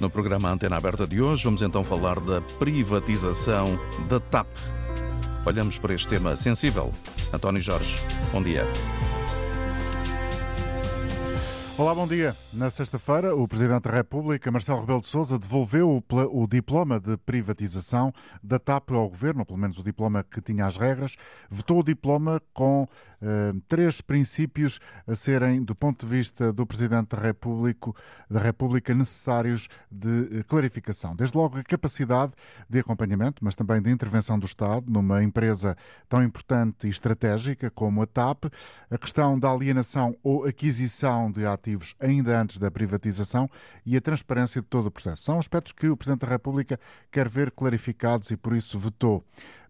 No programa Antena Aberta de hoje, vamos então falar da privatização da TAP. Olhamos para este tema sensível. António Jorge, bom dia. Olá, bom dia. Na sexta-feira, o Presidente da República, Marcelo Rebelo de Sousa, devolveu o, diploma de privatização da TAP ao Governo, pelo menos o diploma que tinha as regras. Vetou o diploma com eh, três princípios a serem, do ponto de vista do Presidente da República, da República necessários de eh, clarificação. Desde logo, a capacidade de acompanhamento, mas também de intervenção do Estado numa empresa tão importante e estratégica como a TAP, a questão da alienação ou aquisição de atos ativos ainda antes da privatização e a transparência de todo o processo. São aspectos que o Presidente da República quer ver clarificados e por isso vetou.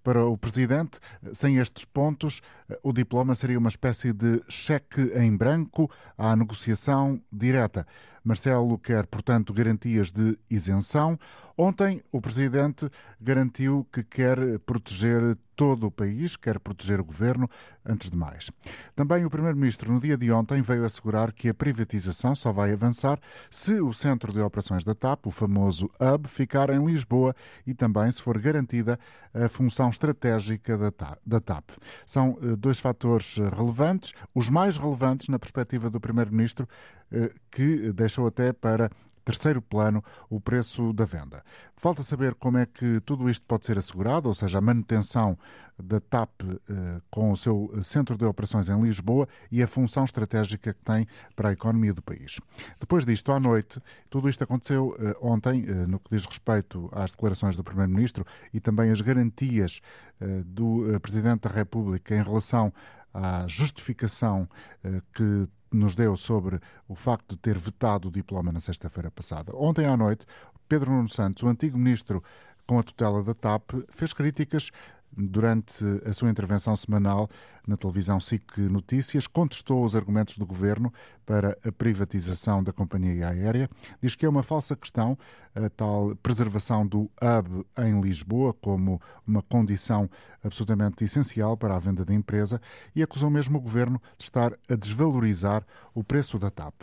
Para o Presidente, sem estes pontos, o diploma seria uma espécie de cheque em branco à negociação direta. Marcelo quer, portanto, garantias de isenção. Ontem, o Presidente garantiu que quer proteger todo o país, quer proteger o governo, antes de mais. Também o Primeiro-Ministro, no dia de ontem, veio assegurar que a privatização só vai avançar se o centro de operações da TAP, o famoso HUB, ficar em Lisboa e também se for garantida a função estratégica da TAP. São eh, dois fatores relevantes, os mais relevantes na perspectiva do Primeiro-Ministro, eh, que deixou até para terceiro plano o preço da venda. Falta saber como é que tudo isto pode ser assegurado, ou seja, a manutenção da TAP eh, com o seu centro de operações em Lisboa e a função estratégica que tem para a economia do país. Depois disto, à noite, tudo isto aconteceu eh, ontem, eh, no que diz respeito às declarações do Primeiro-Ministro e também as garantias eh, do eh, Presidente da República em relação à justificação eh, que nos deu sobre o facto de ter vetado o diploma na sexta-feira passada. Ontem à noite, Pedro Nuno Santos, o antigo ministro com a tutela da TAP, fez críticas durante a sua intervenção semanal na televisão SIC Notícias, contestou os argumentos do governo para a privatização da companhia aérea. Diz que é uma falsa questão a tal preservação do hub em Lisboa como uma condição absolutamente essencial para a venda da empresa e acusou mesmo o governo de estar a desvalorizar o preço da TAP.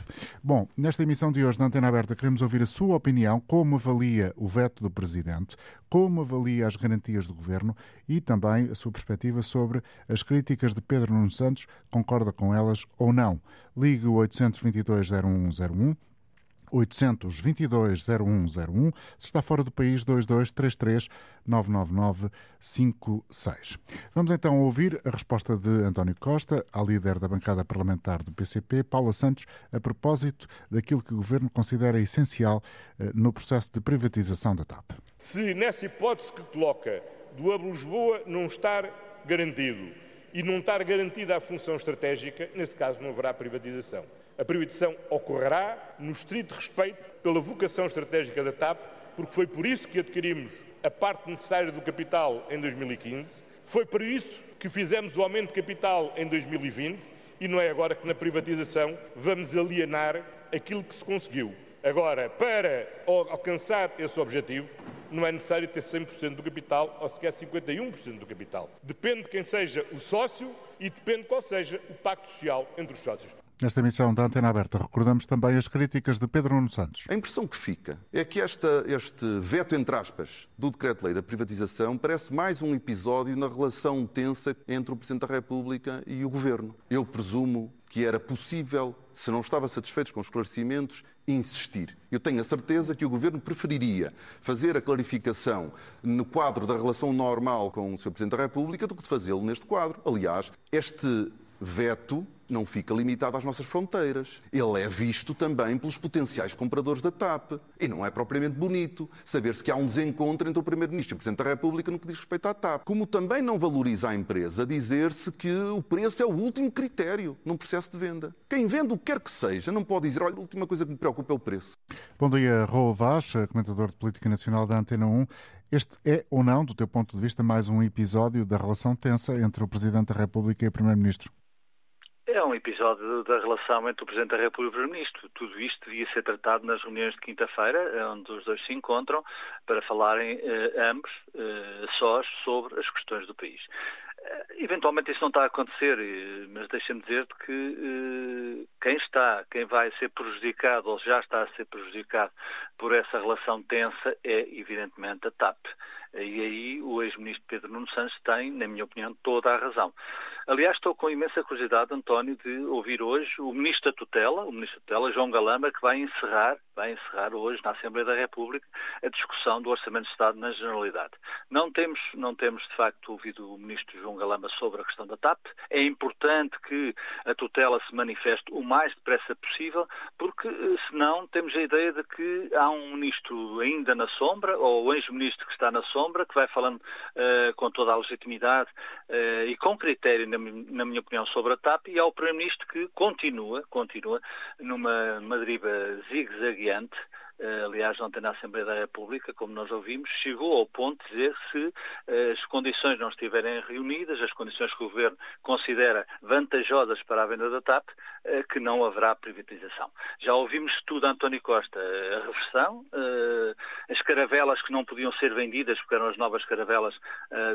Bom, nesta emissão de hoje da Antena Aberta queremos ouvir a sua opinião, como avalia o veto do presidente, como avalia as garantias do governo e também a sua perspectiva sobre as críticas de Pedro Nuno Santos concorda com elas ou não. Ligue o 822-0101, 822-0101, se está fora do país, 2233-99956. Vamos então ouvir a resposta de António Costa, à líder da bancada parlamentar do PCP, Paula Santos, a propósito daquilo que o Governo considera essencial eh, no processo de privatização da TAP. Se nessa hipótese que coloca do Hub Lisboa não estar garantido e não estar garantida a função estratégica, nesse caso não haverá privatização. A privatização ocorrerá no estrito respeito pela vocação estratégica da TAP, porque foi por isso que adquirimos a parte necessária do capital em 2015, foi por isso que fizemos o aumento de capital em 2020 e não é agora que na privatização vamos alienar aquilo que se conseguiu. Agora, para alcançar esse objetivo, não é necessário ter 100% do capital ou sequer 51% do capital. Depende de quem seja o sócio e depende de qual seja o pacto social entre os sócios. Nesta emissão da Antena Aberta, recordamos também as críticas de Pedro Nuno Santos. A impressão que fica é que esta, este veto, entre aspas, do decreto-lei da privatização parece mais um episódio na relação tensa entre o Presidente da República e o Governo. Eu presumo que era possível, se não estava satisfeitos com os esclarecimentos, insistir. Eu tenho a certeza que o Governo preferiria fazer a clarificação no quadro da relação normal com o Sr. Presidente da República do que fazê-lo neste quadro. Aliás, este veto não fica limitado às nossas fronteiras. Ele é visto também pelos potenciais compradores da TAP. E não é propriamente bonito saber-se que há um desencontro entre o Primeiro-Ministro e o Presidente da República no que diz respeito à TAP. Como também não valoriza a empresa dizer-se que o preço é o último critério num processo de venda. Quem vende o que quer que seja não pode dizer, olha, a última coisa que me preocupa é o preço. Bom dia, Raul Vaz, comentador de Política Nacional da Antena 1. Este é ou não, do teu ponto de vista, mais um episódio da relação tensa entre o Presidente da República e o Primeiro-Ministro? É um episódio da relação entre o Presidente da República e o Primeiro-Ministro. Tudo isto devia ser tratado nas reuniões de quinta-feira, onde os dois se encontram para falarem eh, ambos, eh, sós, sobre as questões do país. Eventualmente isso não está a acontecer, mas deixa-me dizer-te que quem está, quem vai ser prejudicado ou já está a ser prejudicado por essa relação tensa é, evidentemente, a TAP. E aí o ex-ministro Pedro Nuno Santos tem, na minha opinião, toda a razão. Aliás, estou com imensa curiosidade, António, de ouvir hoje o ministro da tutela, o ministro da tutela, João Galamba, que vai encerrar, vai encerrar hoje na Assembleia da República a discussão do Orçamento de Estado na Generalidade. Não temos, não temos de facto ouvido o ministro João Galamba sobre a questão da TAP. É importante que a tutela se manifeste o mais depressa possível, porque eh, senão temos a ideia de que há um ministro ainda na sombra, ou o ex-ministro que está na sombra, sombra, que vai falando uh, com toda a legitimidade uh, e com critério, na, na, minha opinião, sobre a TAP, e ao Primeiro-Ministro que continua, continua numa madriba zigue-zagueante, aliás, ontem na Assembleia da República, como nós ouvimos, chegou ao ponto de dizer se eh, as condições não estiverem reunidas, as condições que o Governo considera vantajosas para a venda da TAP, eh, que não haverá privatização. Já ouvimos tudo António Costa, a reversão, as caravelas que não podiam ser vendidas, porque eram as novas caravelas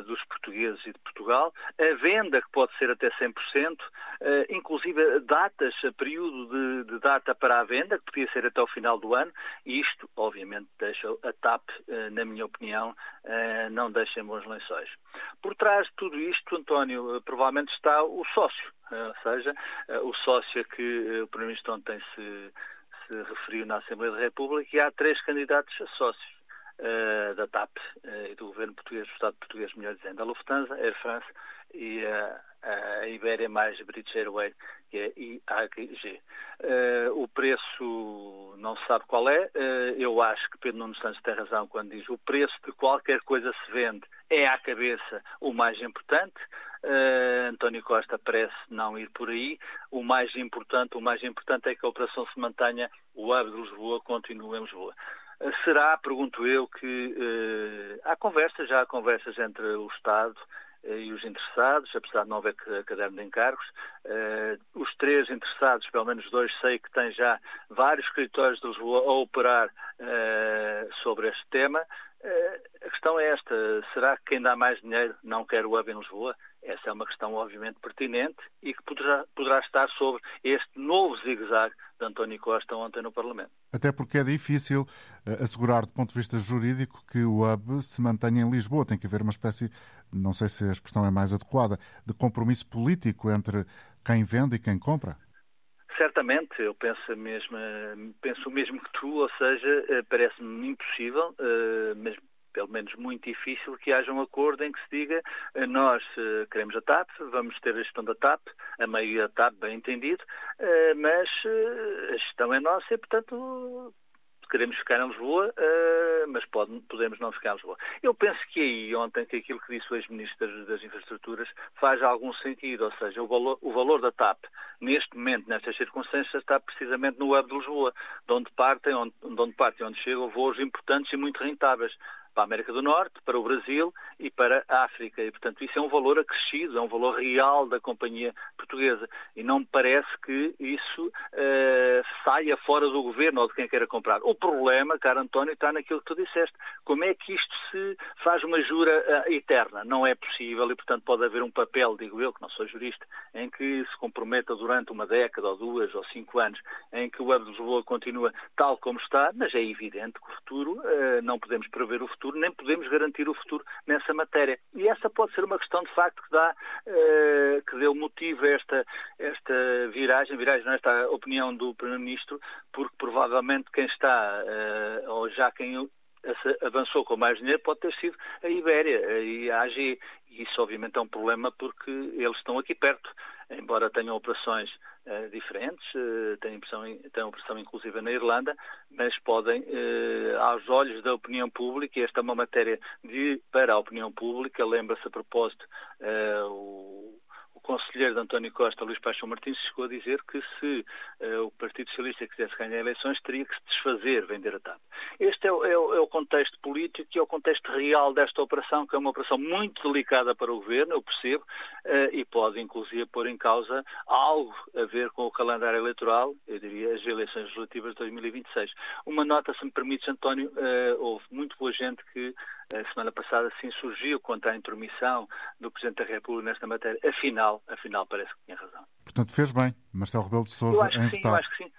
dos portugueses e de Portugal, a venda que pode ser até 100%, inclusive datas, período de, de data para a venda, que podia ser até o final do ano, e isto, obviamente, deixa a TAP, eh, na minha opinião, eh, não deixa em bons lençóis. Por trás de tudo isto, António, eh, provavelmente está o sócio, ou seja, o sócio a que o Primeiro-Ministro ontem se, se referiu na Assembleia da República, e há três candidatos a sócios. Da TAP e do governo português, do Estado português, melhor dizendo, a Lufthansa, a Air France e uh, a Ibéria mais British Airways, que é IAG. Uh, o preço não se sabe qual é. Uh, eu acho que Pedro Nuno Santos tem razão quando diz o preço de qualquer coisa se vende é à cabeça o mais importante. Uh, António Costa parece não ir por aí. O mais importante, o mais importante é que a operação se mantenha, o hub de Lisboa continue em Lisboa. Será, pergunto eu, que há conversas, já há conversas entre o Estado e os interessados, apesar de não haver caderno de encargos. Uh, os três interessados, pelo menos dois, sei que têm já vários escritórios de Lisboa a operar sobre este tema. A questão é esta: será que quem dá mais dinheiro não quer o hub em Lisboa? Essa é uma questão, obviamente, pertinente e que poderá, poderá estar sobre este novo zigue-zague de António Costa ontem no Parlamento. Até porque é difícil uh, assegurar, do ponto de vista jurídico, que o hub se mantenha em Lisboa. Tem que haver uma espécie, não sei se a expressão é mais adequada, de compromisso político entre quem vende e quem compra. Certamente, eu penso mesmo, penso mesmo que tu, ou seja, eh, parece-me impossível, eh, mas pelo menos muito difícil, que haja um acordo em que se diga eh, nós queremos a TAP, vamos ter a gestão da TAP, a maioria da TAP, bem entendido, mas a gestão é nossa e, portanto, queremos ficar em Lisboa, mas pode, podemos não ficar em Lisboa. Eu penso que aí, ontem, que aquilo que disse o ex-ministro das Infraestruturas faz algum sentido, ou seja, o valor, o valor da TAP, neste momento, nestas circunstâncias, está precisamente no hub de Lisboa, de onde partem, onde, de onde partem, onde chegam voos importantes e muito rentáveis para a América do Norte, para o Brasil e para a África. E, portanto, isso é um valor acrescido, é um valor real da companhia portuguesa. E não me parece que isso uh, saia fora do governo ou de quem queira comprar. O problema, caro António, está naquilo que tu disseste. Como é que isto se faz uma jura uh, eterna? Não é possível e, portanto, pode haver um papel, digo eu, que não sou jurista, em que se comprometa durante uma década ou duas ou cinco anos, em que o Web de Lisboa continua tal como está, mas é evidente que o futuro, uh, não podemos prever o futuro, futuro, nem podemos garantir o futuro nessa matéria. E essa pode ser uma questão, de facto, que dá, uh, que deu motivo a esta, esta viragem, viragem não esta opinião do Primeiro-Ministro, porque provavelmente quem está, uh, ou já quem avançou com mais dinheiro pode ter sido a Ibéria e a AG. E isso, obviamente, é um problema porque eles estão aqui perto, embora tenham operações uh, diferentes, uh, têm, operação, têm operação inclusive na Irlanda, mas podem, uh, aos olhos da opinião pública, e esta é uma matéria de, para a opinião pública, lembra-se a propósito o conselheiro de António Costa, Luís Paixão Martins, chegou a dizer que se uh, o Partido Socialista quisesse ganhar eleições, teria que se desfazer, vender a TAP. Este é, é, é, o contexto político e é o contexto real desta operação, que é uma operação muito delicada para o governo, eu percebo, uh, e pode inclusive pôr em causa algo a ver com o calendário eleitoral, eu diria as eleições legislativas de 2026. Uma nota, se me permites, António, uh, houve muito boa gente que a semana passada sim surgiu contra a intromissão do Presidente da República nesta matéria. Afinal, afinal parece que tinha razão. Portanto, fez bem Marcelo Rebelo de Sousa em sim, votar. Eu acho que sim.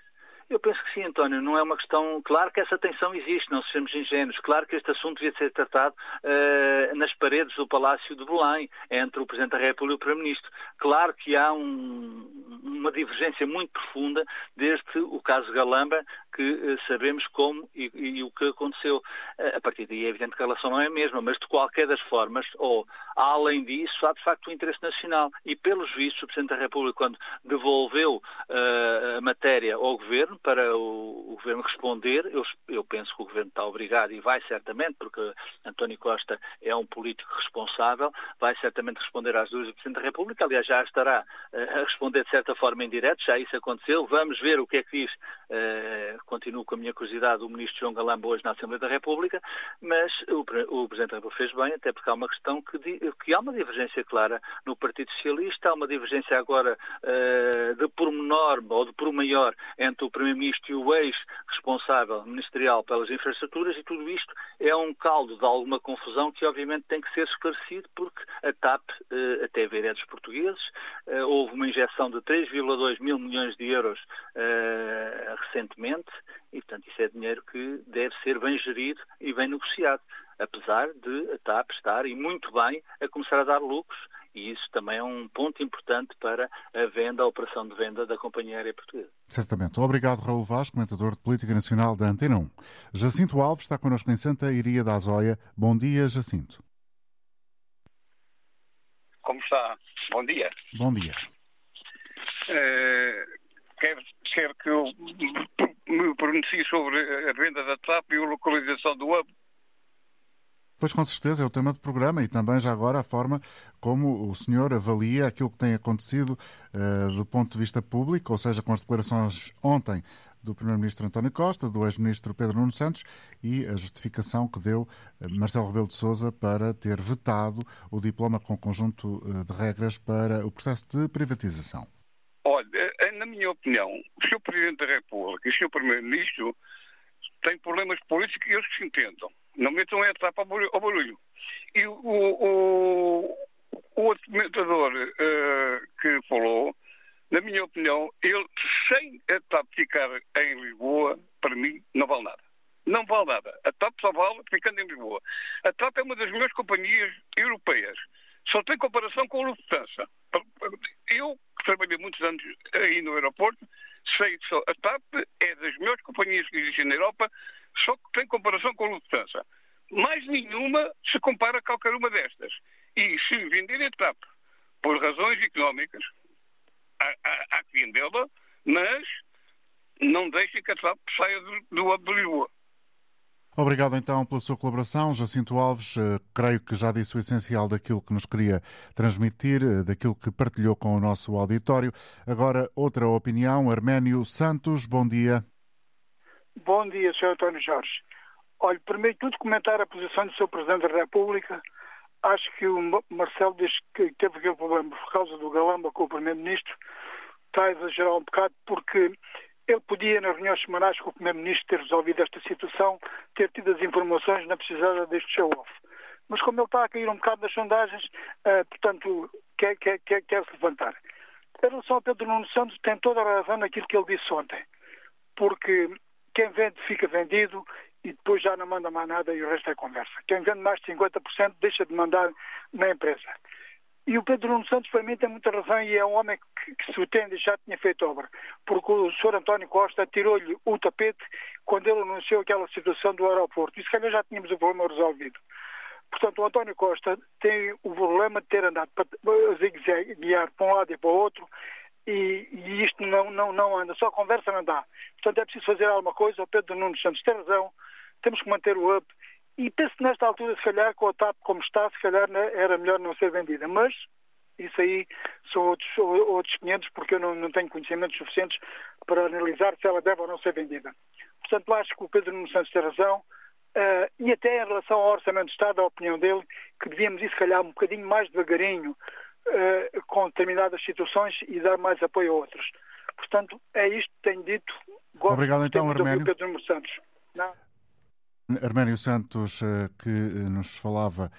Eu penso que sim, António. Não é uma questão. Claro que essa tensão existe, não sejamos ingênuos. Claro que este assunto devia ser tratado uh, nas paredes do Palácio de Belém, entre o Presidente da República e o Primeiro-Ministro. Claro que há um, uma divergência muito profunda desde o caso Galamba, que uh, sabemos como e, e, o que aconteceu. Uh, a partir daí é evidente que a relação não é a mesma, mas de qualquer das formas, ou além disso, há de facto o interesse nacional. E pelos vistos, o Presidente da República, quando devolveu a matéria ao Governo, para o, o Governo responder. Eu, eu, penso que o Governo está obrigado e vai certamente, porque António Costa é um político responsável, vai certamente responder às dúvidas do Presidente da República. Aliás, já estará uh, a responder de certa forma em direto, já isso aconteceu. Vamos ver o que é que diz, uh, continuo com a minha curiosidade, o Ministro João Galamba hoje na Assembleia da República, mas o, o Presidente da República fez bem, até porque há uma questão que, que há uma divergência clara no Partido Socialista, há uma divergência agora uh, de pormenor ou de por maior entre o Primeiro Primeiro-Ministro e o ex-responsável ministerial pelas infraestruturas e tudo isto é um caldo de alguma confusão que obviamente tem que ser esclarecido porque a TAP eh, até ver é dos portugueses, eh, houve uma injeção de 3,2 mil milhões de euros recentemente e portanto isso é dinheiro que deve ser bem gerido e bem negociado, apesar de a TAP estar e muito bem a começar a dar lucros e isso também é um ponto importante para a venda, a operação de venda da Companhia Aérea Portuguesa. Certamente. Obrigado, Raul Vaz, comentador de Política Nacional da Antena 1. Jacinto Alves está connosco em Santa Iria da Azóia. Bom dia, Jacinto. Como está? Bom dia. Bom dia. Uh, quer, quer que eu me pronuncie sobre a venda da TAP e a localização do hub? Pois com certeza é o tema do programa e também já agora a forma como o senhor avalia aquilo que tem acontecido uh, do ponto de vista público, ou seja, com as declarações ontem do Primeiro-Ministro António Costa, do ex-Ministro Pedro Nuno Santos e a justificação que deu eh, Marcelo Rebelo de Sousa para ter vetado o diploma com conjunto eh, de regras para o processo de privatização. Olha, na minha opinião, o Sr. Presidente da República e o Sr. Primeiro-Ministro têm problemas políticos e eles se entendam. Não metam a etapa ao barulho. E o, o, o outro comentador uh, que falou, na minha opinião, ele, sem a TAP ficar em Lisboa, para mim, não vale nada. Não vale nada. A TAP só vale ficando em Lisboa. A TAP é uma das melhores companhias europeias. Só tem comparação com a Lufthansa. Eu, trabalhei muitos anos aí no aeroporto, sei que a TAP é das melhores companhias que existem na Europa, só que tem comparação com a Lufthansa. Mais nenhuma se compara a qualquer uma destas. E se vender a TAP por razões económicas, há, há, que vendê-la, mas não deixem que a TAP saia do, do. Obrigado então pela sua colaboração. Jacinto Alves, eh, creio que já disse o essencial daquilo que nos queria transmitir, eh, daquilo que partilhou com o nosso auditório. Agora, outra opinião. Arménio Santos, bom dia. Bom dia, Sr. António Jorge. Olha, primeiro tudo comentar a posição do Sr. Presidente da República. Acho que o Marcelo diz que teve aquele problema por causa do Galamba com o Primeiro-Ministro. Está a exagerar um bocado porque ele podia, nas reuniões semanais com o Primeiro-Ministro, ter resolvido esta situação, ter tido as informações, não precisava deste show-off. Mas como ele está a cair um bocado nas sondagens, uh, portanto, quer, quer, quer, quer se levantar. Em relação ao Pedro Nuno Santos, tem toda a razão naquilo que ele disse ontem. Porque quem vende fica vendido e depois já não manda mais nada e o resto é conversa. Quem vende mais de 50% deixa de mandar na empresa. E o Pedro Nuno Santos, para mim, tem muita razão e é um homem que, que se o tem já tinha feito obra. Porque o Sr. António Costa tirou-lhe o tapete quando ele anunciou aquela situação do aeroporto. E se calhar já tínhamos o problema resolvido. Portanto, o António Costa tem o problema de ter andado para guiar para um lado e para o outro e, e, isto não, não, não anda, só conversa não dá. Portanto, é preciso fazer alguma coisa. O Pedro Nuno Santos tem razão, temos que manter o up. E penso que nesta altura, se calhar, com a TAP como está, se calhar né, era melhor não ser vendida. Mas isso aí são outros, outros 500, porque eu não, não tenho conhecimentos suficientes para analisar se ela deve ou não ser vendida. Portanto, acho que o Pedro Nuno Santos tem razão. Uh, e até em relação ao Orçamento de Estado, a opinião dele, que devíamos ir, se calhar, um bocadinho mais devagarinho uh, com determinadas situações e dar mais apoio a outras. Portanto, é isto que tenho dito. Gosto Obrigado, então, Arménio. Pedro Nuno Santos. Não? Arménio Santos, eh, que nos falava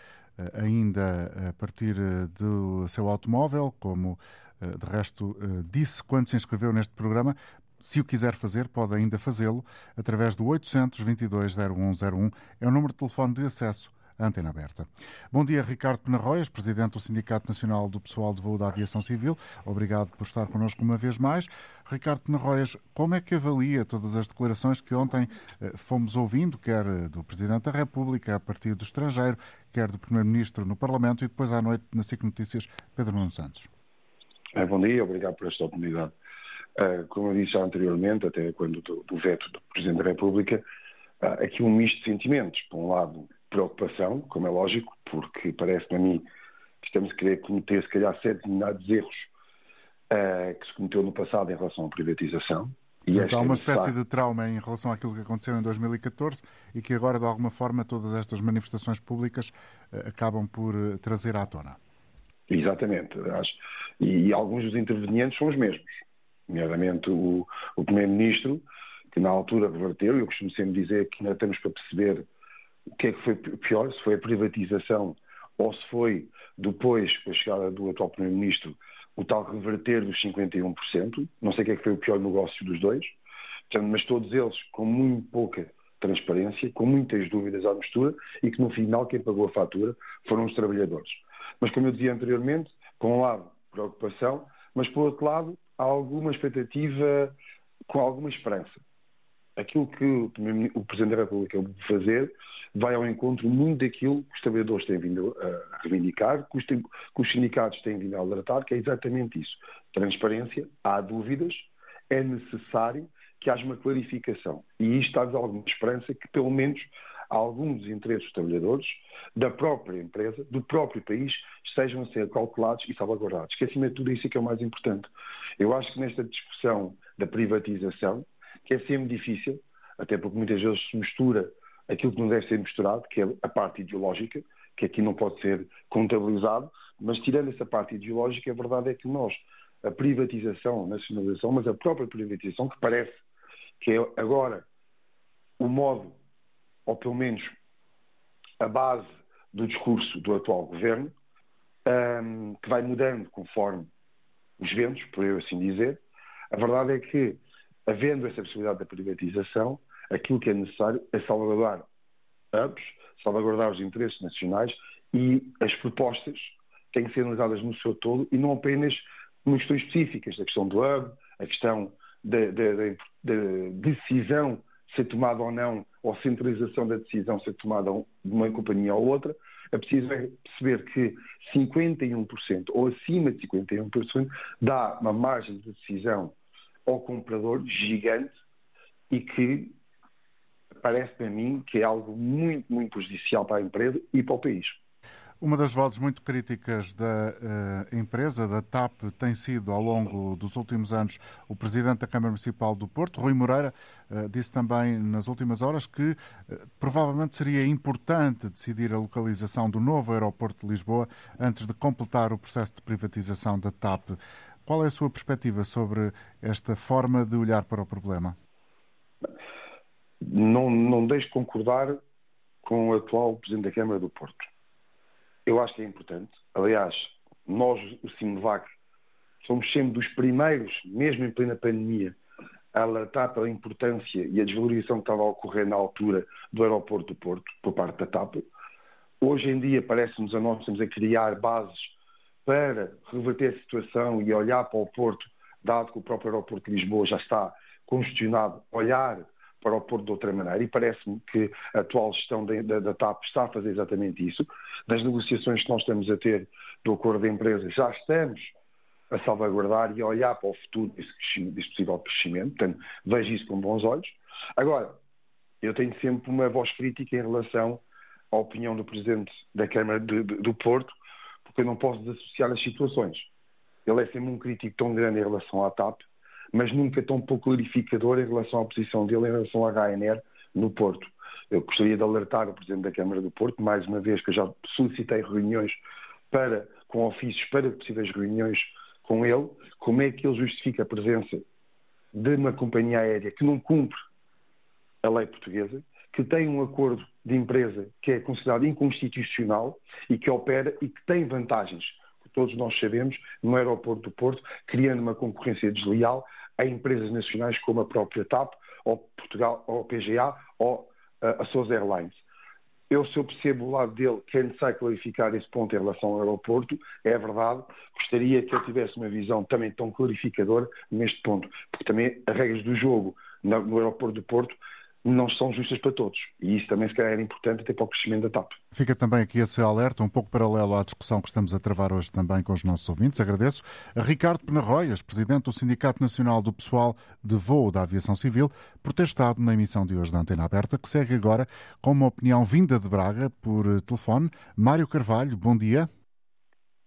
ainda a partir do seu automóvel, como de resto disse quando se inscreveu neste programa, se o quiser fazer, pode ainda fazê-lo através do 822-0101, é o número de telefone de acesso antena aberta. Bom dia, Ricardo Penarroias, Presidente do Sindicato Nacional do Pessoal de Voo da Aviação Civil. Obrigado por estar connosco uma vez mais. Ricardo Penarroias, como é que avalia todas as declarações que ontem eh, fomos ouvindo, quer do Presidente da República, a partir do estrangeiro, quer do Primeiro-Ministro no Parlamento e depois à noite na SIC Notícias, Pedro Nuno Santos? É, bom dia, obrigado por esta oportunidade. Uh, como eu disse anteriormente, até quando do, do veto do Presidente da República, uh, aqui um misto de sentimentos. Por um lado, preocupação, como é lógico, porque parece-me a mim que estamos a querer cometer, se calhar, determinados erros uh, que se cometeu no passado em relação à privatização. E então, há uma espécie de trauma em relação àquilo que aconteceu em 2014 e que agora, de alguma forma, todas estas manifestações públicas acabam por trazer à tona. Exatamente. Acho. E, e alguns dos intervenientes são os mesmos nomeadamente o, o Primeiro-Ministro, que na altura reverteu, eu costumo sempre dizer que ainda temos para perceber o que é que foi pior, se foi a privatização ou se foi, depois, com a chegada do atual Primeiro-Ministro, o tal reverter dos 51%. Não sei o que é que foi o pior negócio dos dois, mas todos eles com muito pouca transparência, com muitas dúvidas à mistura e que no final quem pagou a fatura foram os trabalhadores. Mas como eu dizia anteriormente, por um lado, preocupação, mas por outro lado, alguma expectativa, com alguma esperança. Aquilo que o Presidente da República vai fazer vai ao encontro muito daquilo que os trabalhadores têm vindo a reivindicar, que os, que os sindicatos têm vindo a alertar, que é exatamente isso. Transparência, há dúvidas, é necessário que haja uma clarificação. E isto dá-nos alguma esperança que, pelo menos, alguns interesses dos trabalhadores, da própria empresa, do próprio país, estejam a ser calculados e salvaguardados. Que, acima de tudo, isso é que é o mais importante. Eu acho que nesta discussão da privatização, que é sempre difícil, até porque muitas vezes se mistura aquilo que não deve ser misturado, que é a parte ideológica, que aqui não pode ser contabilizado, mas tirando essa parte ideológica, a verdade é que nós, a privatização, a nacionalização, mas a própria privatização, que parece que é agora o modo ou pelo menos a base do discurso do atual governo, um, que vai mudando conforme os ventos, por eu assim dizer. A verdade é que, havendo essa possibilidade da privatização, aquilo que é necessário é salvaguardar hubs, salvaguardar os interesses nacionais e as propostas têm que ser analisadas no seu todo e não apenas em questões específicas, a questão do hub, a questão da, da, da decisão ser tomada ou não, ou centralização da decisão ser tomada de uma companhia ou outra, é preciso perceber que 51% ou acima de 51% dá uma margem de decisão ao comprador gigante e que parece-me a mim que é algo muito, muito prejudicial para a empresa e para o país. Uma das vozes muito críticas da uh, empresa, da TAP, tem sido, ao longo dos últimos anos, o Presidente da Câmara Municipal do Porto, Rui Moreira, uh, disse também nas últimas horas que uh, provavelmente seria importante decidir a localização do novo aeroporto de Lisboa antes de completar o processo de privatização da TAP. Qual é a sua perspectiva sobre esta forma de olhar para o problema? Não, não deixo de concordar com o atual Presidente da Câmara do Porto eu acho que é importante. Aliás, nós, o Simvac, somos sempre dos primeiros, mesmo em plena pandemia, a alertar pela importância e a desvalorização que estava a ocorrer na altura do aeroporto do Porto, por parte da TAP. Hoje em dia, parece-nos a nós estamos a criar bases para reverter a situação e olhar para o Porto, dado que o próprio aeroporto de Lisboa já está congestionado, olhar para o Porto de outra maneira, e parece-me que a atual gestão da, da, da, TAP está a fazer exatamente isso. Das negociações que nós estamos a ter do acordo de empresa, já estamos a salvaguardar e a olhar para o futuro desse, possível crescimento, portanto, vejo isso com bons olhos. Agora, eu tenho sempre uma voz crítica em relação à opinião do Presidente da Câmara de, de, do Porto, porque eu não posso desassociar as situações. Ele é sempre um crítico tão grande em relação à TAP, mas nunca tão pouco clarificador em relação à posição dele em relação à Ryanair no Porto. Eu gostaria de alertar o Presidente da Câmara do Porto, mais uma vez que eu já solicitei reuniões para, com ofícios para possíveis reuniões com ele, como é que ele justifica a presença de uma companhia aérea que não cumpre a lei portuguesa, que tem um acordo de empresa que é considerado inconstitucional e que opera e que tem vantagens, que todos nós sabemos, no aeroporto do Porto, criando uma concorrência desleal a empresas nacionais como a própria TAP, ou Portugal, ou PGA, ou a Sousa Airlines. Eu, se eu percebo o lado dele, que é necessário clarificar esse ponto em relação ao aeroporto, é verdade. Gostaria que ele tivesse uma visão também tão clarificadora neste ponto, porque também as regras do jogo no aeroporto do Porto não são justas para todos. E isso também, se calhar, era importante até para o crescimento da TAP. Fica também aqui esse alerta, um pouco paralelo à discussão que estamos a travar hoje também com os nossos ouvintes. Agradeço a Ricardo Penarroias, presidente do Sindicato Nacional do Pessoal de Voo da Aviação Civil, por ter estado na emissão de hoje da Antena Aberta, que segue agora com uma opinião vinda de Braga por telefone. Mário Carvalho, bom dia.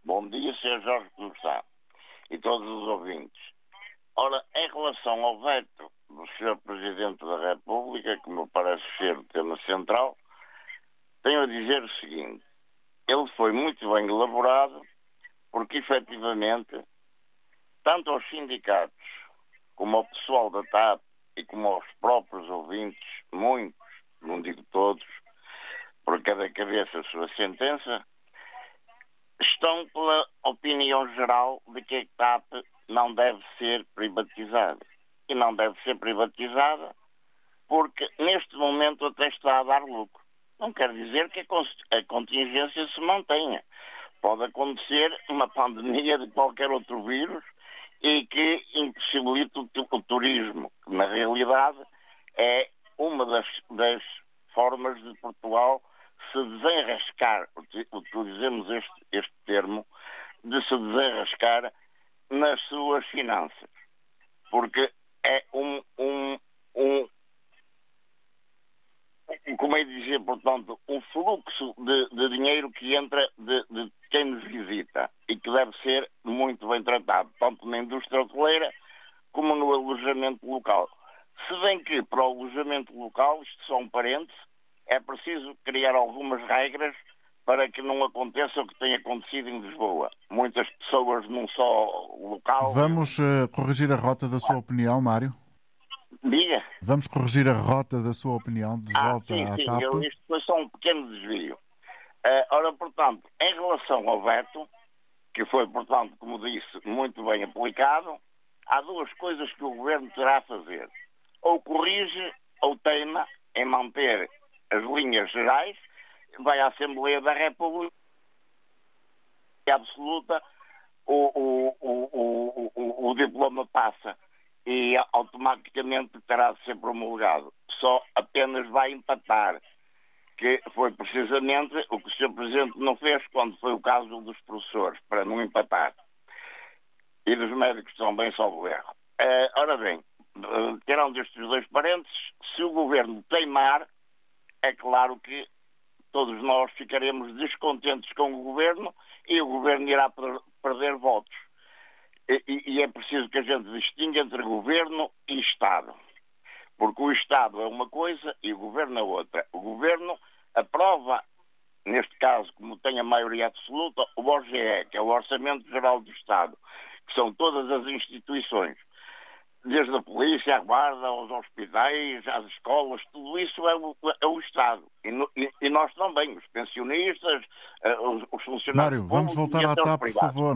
Bom dia, Sr. Jorge, como está? E todos os ouvintes. Ora, em relação ao veto do Sr. Presidente da República, que me parece ser o tema central, tenho a dizer o seguinte: ele foi muito bem elaborado, porque efetivamente, tanto aos sindicatos, como ao pessoal da TAP e como aos próprios ouvintes, muitos, não digo todos, por cada cabeça a sua sentença, estão pela opinião geral de que a TAP não deve ser privatizada e não deve ser privatizada porque neste momento até está a dar lucro. Não quer dizer que a contingência se mantenha. Pode acontecer uma pandemia de qualquer outro vírus e que impossibilite o, turismo, que na realidade é uma das, das formas de Portugal se desenrascar, utilizemos este, este termo, de se desenrascar nas suas finanças. Porque é um, um, um como é dizer, portanto, um fluxo de, de dinheiro que entra de, de, quem nos visita e que deve ser muito bem tratado, tanto na indústria hoteleira como no alojamento local. Se bem que para o alojamento local, isto só um parênteses, é preciso criar algumas regras para que não aconteça o que tem acontecido em Lisboa. Muitas pessoas num só local. Vamos uh, corrigir a rota da sua opinião, Mário? Diga. Vamos corrigir a rota da sua opinião de ah, volta sim, à sim. TAP. Eu, isto foi só um pequeno desvio. Uh, ora, portanto, em relação ao veto, que foi, portanto, como disse, muito bem aplicado, há duas coisas que o Governo terá a fazer. Ou corrige ou teima em manter as linhas gerais vai à Assembleia da República absoluta, o, o, o, o, o diploma passa e automaticamente terá de ser promulgado. Só apenas vai empatar, que foi precisamente o que o Sr. Presidente não fez quando foi o caso dos professores, para não empatar. E dos médicos também, salvo erro. Uh, ora bem, uh, tirando estes dois parênteses, se o Governo teimar, é claro que todos nós ficaremos descontentes com o governo e o governo irá perder votos. E, e, é preciso que a gente distinga entre governo e Estado. Porque o Estado é uma coisa e o governo é outra. O governo aprova, neste caso, como tem a maioria absoluta, o OGE, que é o Orçamento Geral do Estado, que são todas as instituições desde a polícia, à guarda, aos hospitais, às escolas, tudo isso é o, é o Estado. E, no, e, e, nós também, os pensionistas, uh, os, os, funcionários. Mário, vamos voltar à TAP, por favor.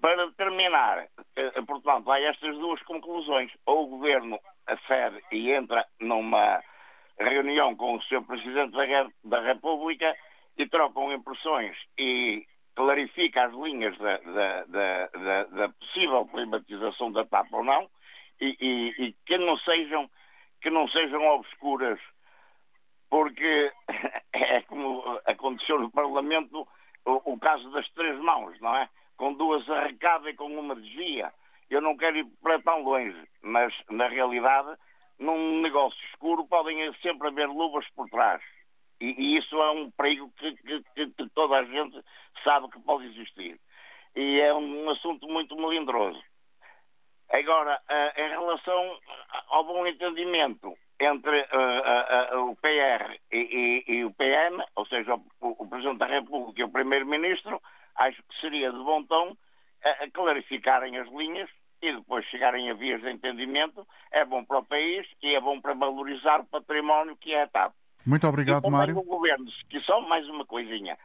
Para terminar, uh, portanto, há estas duas conclusões. Ou o governo acede e entra numa reunião com o Sr. Presidente da, da República e trocam impressões e clarifica as linhas da, da, da, da possível privatização da TAP ou não e, e, e, que não sejam que não sejam obscuras porque é como aconteceu no Parlamento o, o caso das três mãos, não é? Com duas arrecada e com uma desvia. Eu não quero ir para tão longe, mas na realidade, num negócio escuro podem sempre haver luvas por trás. E, e isso é um perigo que, que, que, toda a gente sabe que pode existir. E é um assunto muito melindroso. Agora, uh, em relação ao bom entendimento entre uh, o PR e, e, e, o PM, ou seja, o, o, Presidente da República e o Primeiro-Ministro, acho que seria de bom tom clarificarem as linhas e depois chegarem a vias de entendimento. É bom para o país e é bom para valorizar o património que é a TAP. Muito obrigado, e Mário. O governo, que só mais uma coisinha,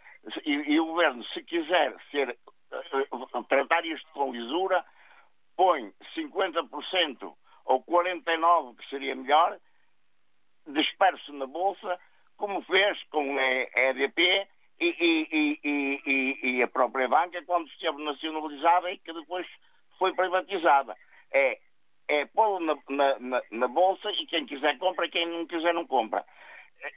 e, e o governo, se quiser ser, uh, tratar isto com lisura, põe 50% ou 49%, que seria melhor, disperso na Bolsa, como fez com a EDP e, e, e, a própria banca quando esteve nacionalizada e que depois foi privatizada. É, é pô-lo na, na, na, Bolsa e quem quiser compra, quem não quiser não compra.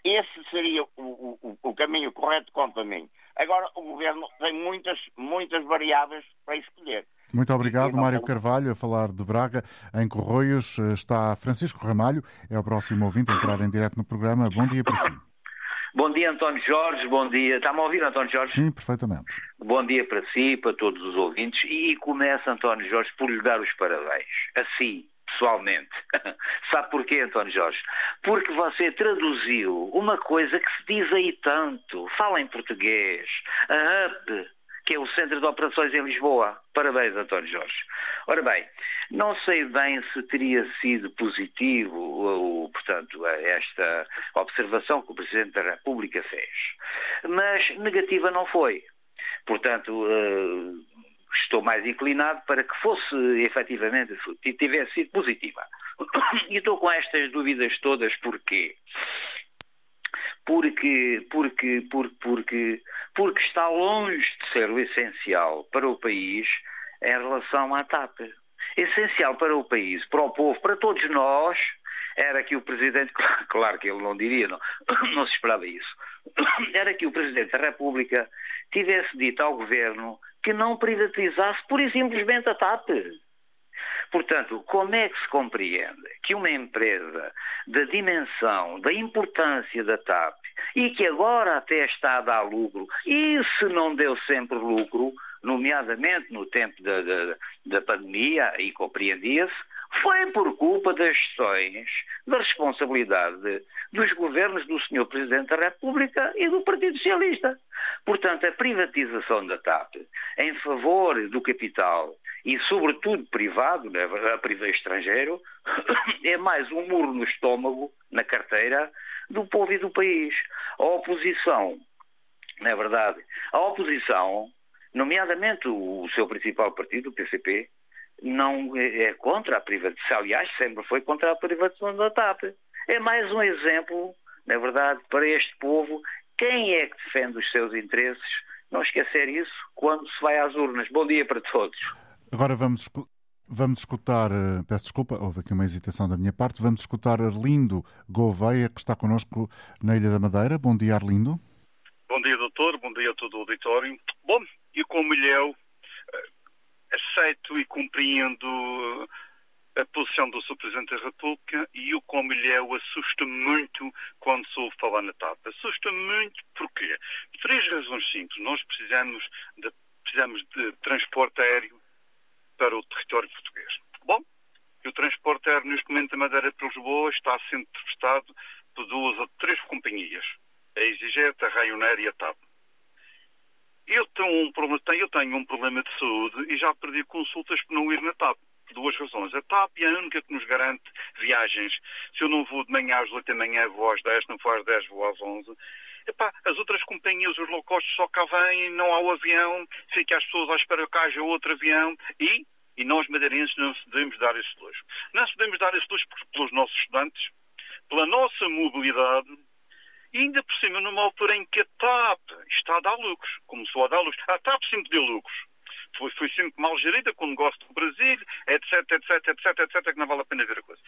Esse seria o, o, o caminho correto quanto a mim. Agora, o Governo tem muitas, muitas variáveis para escolher. Muito obrigado, Mário Carvalho, a falar de Braga. Em Corroios está Francisco Ramalho, é o próximo ouvinte a entrar em direto no programa. Bom dia para si. Bom dia, António Jorge. Bom dia. Está-me a ouvir, António Jorge? Sim, perfeitamente. Bom dia para si, para todos os ouvintes. E começa, António Jorge, por lhe dar os parabéns. Assim, pessoalmente. Sabe porquê, António Jorge? Porque você traduziu uma coisa que se diz aí tanto. Fala em português. A UP, que é o Centro de Operações em Lisboa. Parabéns, António Jorge. Ora bem, não sei bem se teria sido positivo, ou, portanto, esta observação que o Presidente da República fez, mas negativa não foi. Portanto, uh, estou mais inclinado para que fosse efetivamente, tivesse sido positiva. E estou com estas dúvidas todas porquê? Porque, porque, porque, porque, porque está longe de ser o essencial para o país em relação à TAP. Essencial para o país, para o povo, para todos nós, era que o Presidente, claro que ele não diria, não, não se esperava isso, era que o Presidente da República tivesse dito ao Governo que não privatizasse pura e simplesmente a TAP. Portanto, como é que se compreende que uma empresa da dimensão, da importância da TAP e que agora até está a dar lucro, e se não deu sempre lucro, nomeadamente no tempo da, da, da pandemia, e compreendia-se, foi por culpa das gestões, da responsabilidade dos governos do Sr. Presidente da República e do Partido Socialista. Portanto, a privatização da TAP em favor do capital e, sobretudo, privado, né, privado estrangeiro, é mais um muro no estômago, na carteira, do povo e do país. A oposição, é verdade? A oposição, nomeadamente o seu principal partido, o PCP, não é, é contra a privatização. Aliás, sempre foi contra a privatização da TAP. É mais um exemplo, na verdade, para este povo, quem é que defende os seus interesses. Não esquecer isso quando se vai às urnas. Bom dia para todos. Agora vamos, vamos escutar, eh, peço desculpa, houve aqui uma hesitação da minha parte, vamos escutar Arlindo Gouveia, que está connosco na Ilha da Madeira. Bom dia, Arlindo. Bom dia, doutor. Bom dia a todo o auditório. Bom, e como lhe aceito e compreendo a posição do Sr. Presidente da República e o como lhe é, assusta muito quando sou falar na TAP. Assusta muito porquê? Três razões simples. Nós precisamos de, precisamos de transporte aéreo para o território português. Bom, e o transporte aéreo neste momento da Madeira para Lisboa está sendo prestado por duas ou três companhias. A EasyJet, a Ryanair e a TAP. Eu tenho, um problema, eu tenho um problema de saúde e já perdi consultas por não ir na TAP. Duas razões. A TAP é a única que nos garante viagens. Se eu não vou de manhã às 8 da manhã, vou às 10, não vou às 10, vou às 11. Epá, as outras companhias, os low cost só cá vêm, não há o avião, fica as pessoas à espera que haja outro avião e, e nós madeirenses não se devemos dar esse luxo. Não se devemos dar esse luxo pelos nossos estudantes, pela nossa mobilidade e ainda por cima, numa altura em que a TAP está a dar lucros, começou a dar lucros. A TAP sempre deu lucros. Foi, foi sempre mal gerida com o negócio do Brasil, etc, etc, etc, etc, que não vale a pena ver a coisa.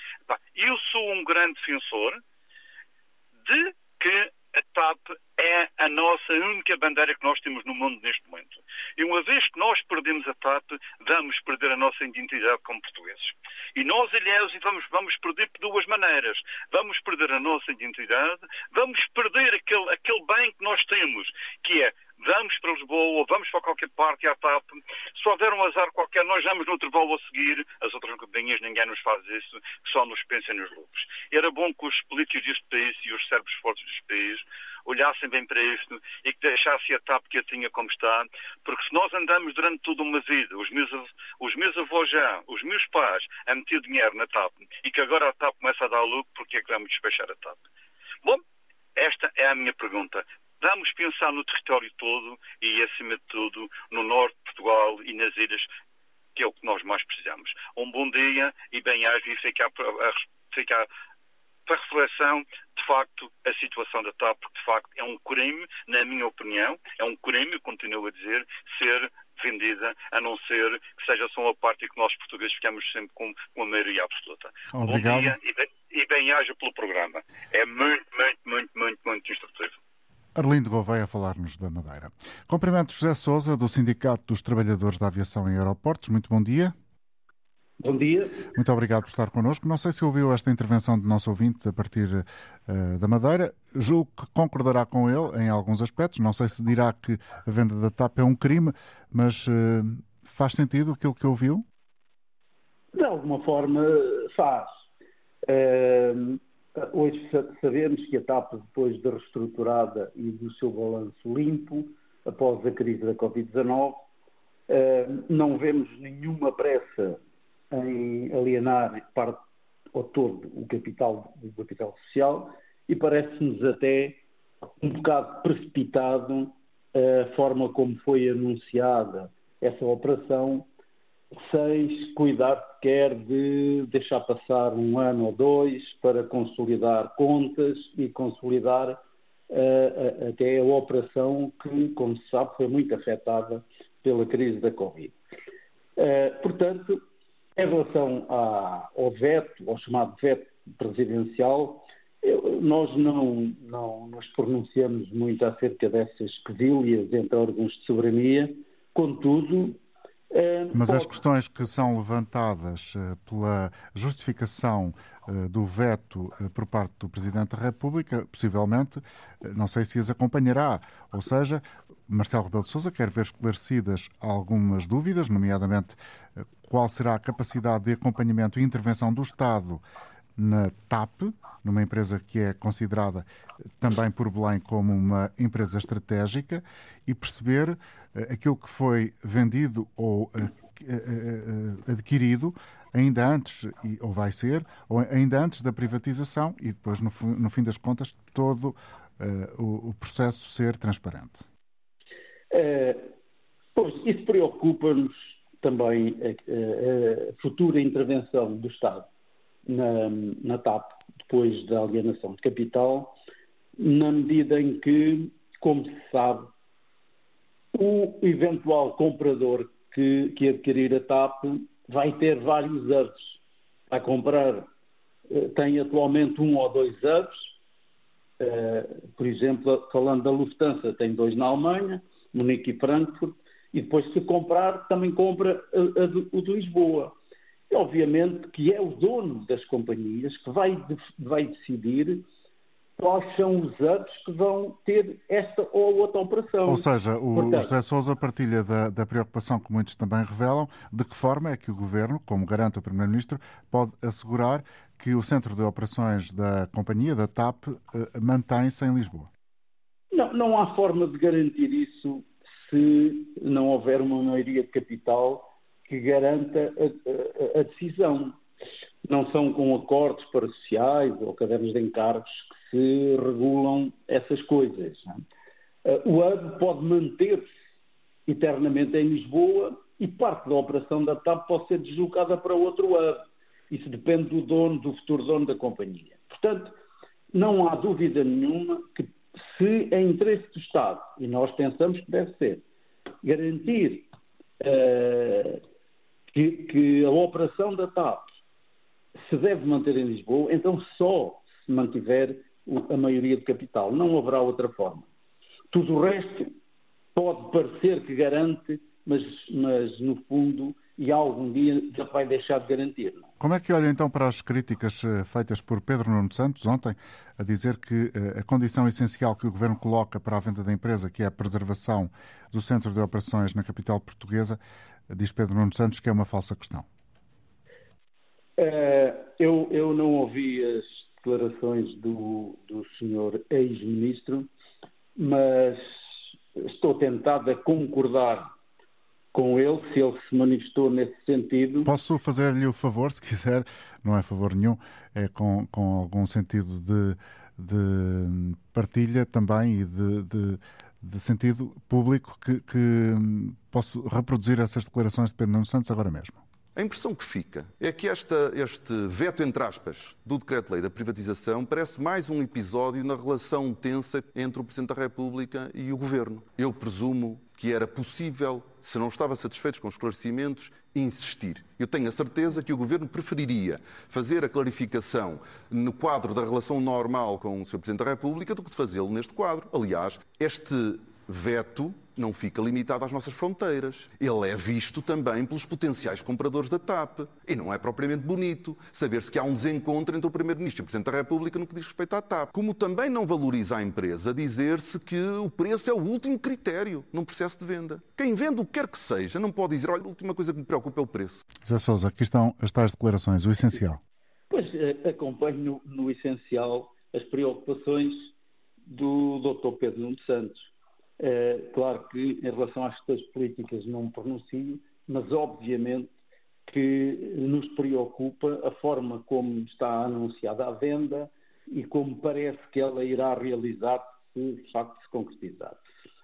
Eu sou um grande defensor de que a TAP é a nossa única bandeira que nós temos no mundo neste momento. E uma vez que nós perdemos a TAP, vamos perder a nossa identidade como portugueses. E nós, aliás, vamos, vamos perder de duas maneiras. Vamos perder a nossa identidade, vamos perder aquele, aquele bem que nós temos, que é vamos para Lisboa vamos para qualquer parte à TAP. Se houver um azar qualquer, nós vamos no intervalo a seguir, as outras companhias, ninguém nos faz isso, só nos pensa nos lucros. Era bom que os políticos deste país e os cérebros fortes deste país olhassem bem para isto e que deixassem a TAP que a tinha como está, porque se nós andamos durante toda uma vida, os meus, os meus avós já, os meus pais, a meter dinheiro na TAP e que agora a TAP começa a dar lucro, porque é que vamos despechar a TAP? Bom, esta é a minha pergunta. Vamos pensar no território todo e, acima de tudo, no norte de Portugal e nas ilhas, que é o que nós mais precisamos. Um bom dia e bem-aja e fica, fica para reflexão, de facto, a situação da TAP, porque de facto é um crime, na minha opinião, é um crime, continuo a dizer, ser vendida, a não ser que seja só uma parte e que nós portugueses ficamos sempre com, com a maioria absoluta. Obrigado. Bom dia e, e bem-aja pelo programa. É muito, muito, muito, muito, muito instrutivo. Arlindo Gouveia a falar-nos da Madeira. Cumprimento José Souza, do Sindicato dos Trabalhadores da Aviação em Aeroportos. Muito bom dia. Bom dia. Muito obrigado por estar connosco. Não sei se ouviu esta intervenção do nosso ouvinte a partir uh, da Madeira. Julgo que concordará com ele em alguns aspectos. Não sei se dirá que a venda da TAP é um crime, mas uh, faz sentido aquilo que ouviu? De alguma forma faz. Uh, hoje sabemos que a TAP, depois de reestruturada e do seu balanço limpo, após a crise da Covid-19, não vemos nenhuma pressa em alienar parte ou todo o capital, o capital social e parece-nos até um bocado precipitado a forma como foi anunciada essa operação, sem cuidar sequer de deixar passar um ano ou dois para consolidar contas e consolidar uh, até a operação que, como se sabe, foi muito afetada pela crise da Covid. Uh, portanto, em relação à, ao veto, ao chamado veto presidencial, eu, nós não, não nos pronunciamos muito acerca dessas quesilhas entre órgãos de soberania, contudo. Eh, Mas as questões que são levantadas eh, pela justificação eh, do veto por parte do Presidente da República, possivelmente, não sei se as acompanhará. Ou seja, Marcelo Rebelo de Sousa quer ver esclarecidas algumas dúvidas, nomeadamente qual será a capacidade de acompanhamento e intervenção do Estado na TAP, numa empresa que é considerada também por Belém como uma empresa estratégica, e perceber eh, aquilo que foi vendido ou eh, eh, adquirido ainda antes, ou vai ser, ou ainda antes da privatização e depois, no, no fim das contas, todo uh, o, o, processo ser transparente. É, pois, isso preocupa-nos também a, a, a, futura intervenção do Estado na, na TAP, depois da alienação de capital, na medida em que, como se sabe, o eventual comprador que, que adquirir a TAP vai ter vários hubs. Vai comprar, eh, tem atualmente um ou dois hubs, eh, por exemplo, falando da Lufthansa, tem dois na Alemanha, Munique e Frankfurt, e depois, se comprar, também compra a, a de, o de Lisboa. Obviamente que é o dono das companhias que vai, vai decidir quais são os hubs que vão ter esta ou outra operação. Ou seja, o Portanto, José Sousa partilha da, da, preocupação que muitos também revelam de que forma é que o Governo, como garante o Primeiro-Ministro, pode assegurar que o centro de operações da companhia, da TAP, eh, mantém-se em Lisboa. Não, não há forma de garantir isso se não houver uma maioria de capital que garanta a, a, a decisão. Não são com acordos parciais ou cadernos de encargos que se regulam essas coisas. É? O hub pode manter-se eternamente em Lisboa e parte da operação da TAP pode ser deslocada para outro hub. Isso depende do dono, do futuro dono da companhia. Portanto, não há dúvida nenhuma que se é interesse do Estado, e nós pensamos que deve ser, garantir uh, que, que, a operação da TAP se deve manter em Lisboa, então só se mantiver a maioria de capital. Não haverá outra forma. Tudo o resto pode parecer que garante, mas, mas no fundo, e algum dia já vai deixar de garantir. Não? Como é que olha então para as críticas eh, feitas por Pedro Nuno Santos ontem, a dizer que eh, a condição essencial que o Governo coloca para a venda da empresa, que é a preservação do centro de operações na capital portuguesa, diz Pedro Nuno Santos que é uma falsa questão. Uh, eu, eu não ouvi as declarações do, do senhor ex-ministro, mas estou tentado a concordar com ele, se ele se manifestou nesse sentido. Posso fazer-lhe o favor, se quiser, não é favor nenhum, é com, com algum sentido de, de partilha também e de, de, de sentido público que, que, posso reproduzir essas declarações de Pedro Nuno Santos agora mesmo. A impressão que fica é que esta, este veto, entre aspas, do decreto-lei da privatização parece mais um episódio na relação tensa entre o Presidente da República e o Governo. Eu presumo que era possível, se não estava satisfeito com os esclarecimentos, insistir. Eu tenho a certeza que o Governo preferiria fazer a clarificação no quadro da relação normal com o Sr. Presidente da República do que fazê-lo neste quadro. Aliás, este veto não fica limitado às nossas fronteiras. Ele é visto também pelos potenciais compradores da TAP. E não é propriamente bonito saber-se que há um desencontro entre o Primeiro-Ministro e o Presidente da República no que diz respeito à TAP. Como também não valoriza a empresa dizer-se que o preço é o último critério num processo de venda. Quem vende o que quer que seja não pode dizer, olha, a última coisa que me preocupa é o preço. José Sousa, aqui estão as tais declarações, o essencial. Pois eh, acompanho no, no essencial as preocupações do Dr. Pedro Nuno Santos Uh, claro que em relação às questões políticas não me pronuncio, mas obviamente que nos preocupa a forma como está anunciada a venda e como parece que ela irá realizar se de facto se concretizar.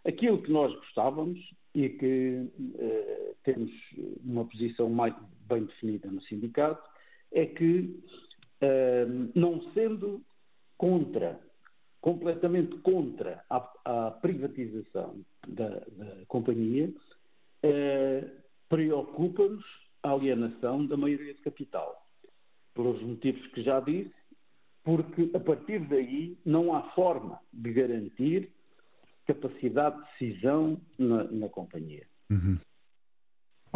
Aquilo que nós gostávamos e que uh, temos uma posição mais bem definida no sindicato é que, uh, não sendo contra completamente contra a, a privatização da, da companhia, eh, preocupa-nos a alienação da maioria de capital. Pelos motivos que já disse, porque a partir daí não há forma de garantir capacidade de decisão na, na companhia. Uhum.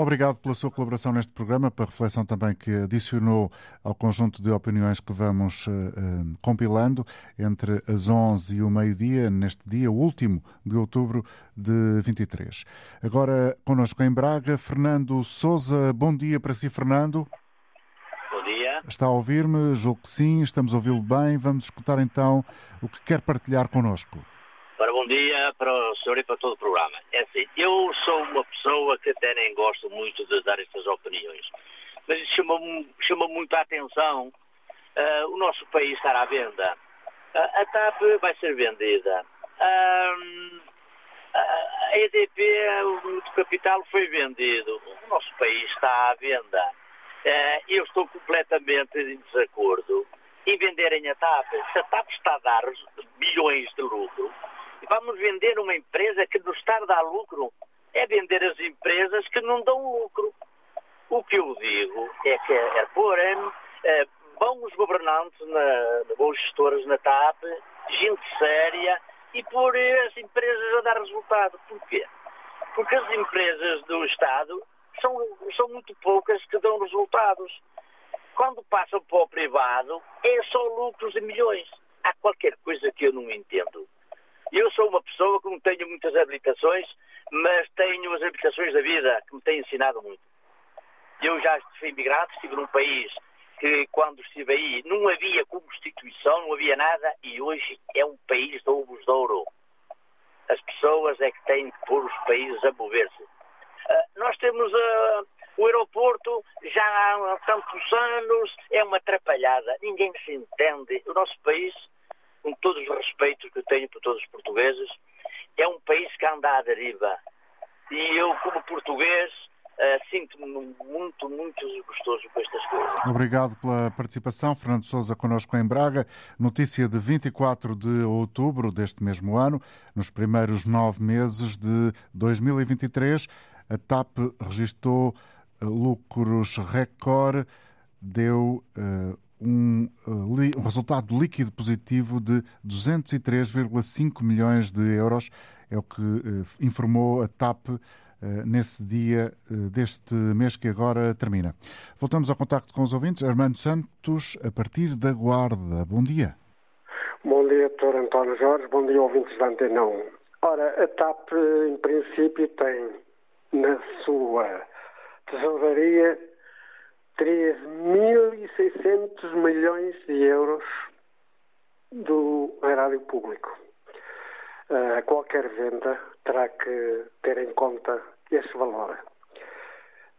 Obrigado pela sua colaboração neste programa, para a reflexão também que adicionou ao conjunto de opiniões que vamos uh, uh, compilando entre as 11 e o meio-dia, neste dia último de outubro de 23. Agora, connosco em Braga, Fernando Souza. Bom dia para si, Fernando. Bom dia. Está a ouvir-me? Julgo que sim, estamos a ouvi-lo bem. Vamos escutar então o que quer partilhar connosco dia para o senhor e para todo o programa. É assim, eu sou uma pessoa que até nem gosto muito de dar estas opiniões, mas chama, chama muito a atenção uh, o nosso país estar à venda. Uh, a TAP vai ser vendida. Uh, a EDP, o capital foi vendido. O nosso país está à venda. eu estou completamente em desacordo em venderem a TAP. Se a TAP está a dar vamos vender uma empresa que nos está a lucro. É vender as empresas que não dão lucro. O que eu digo é que é, é pôr é, bons governantes, na, bons gestores na TAP, gente séria e pôr as empresas a dar resultado. Porquê? Porque as empresas do Estado são, são muito poucas que dão resultados. Quando passam para o privado, é só lucros de milhões. Há qualquer coisa que eu não entendo. Eu sou uma pessoa que não tenho muitas habilitações, mas tenho as habilitações da vida que me têm ensinado muito. Eu já fui imigrado, estive num país que quando estive aí não havia constituição, não havia nada e hoje é um país de ovos de ouro. As pessoas é que têm que pôr os países a mover-se. Uh, nós temos uh, o aeroporto já há tantos anos, é uma atrapalhada, ninguém se entende. O nosso país com todos os respeitos que tenho por todos os portugueses, é um país que anda à deriva. E eu, como português, uh, sinto-me muito, muito desgostoso com estas coisas. Obrigado pela participação. Fernando Souza connosco em Braga. Notícia de 24 de outubro deste mesmo ano, nos primeiros nove meses de 2023, a TAP registrou uh, lucros recorde, deu uh, um, uh, um resultado líquido positivo de 203,5 milhões de euros, é o que uh, informou a TAP uh, nesse dia deste mês que agora termina. Voltamos ao contacto com os ouvintes. Armando Santos, a partir da Guarda. Bom dia. Bom dia, Dr. António Jorge. Bom dia, ouvintes da Antenão. Ora, a TAP, em princípio, tem na sua tesouraria 3.600 milhões de euros do erário público. Uh, qualquer venda terá que ter em conta esse valor.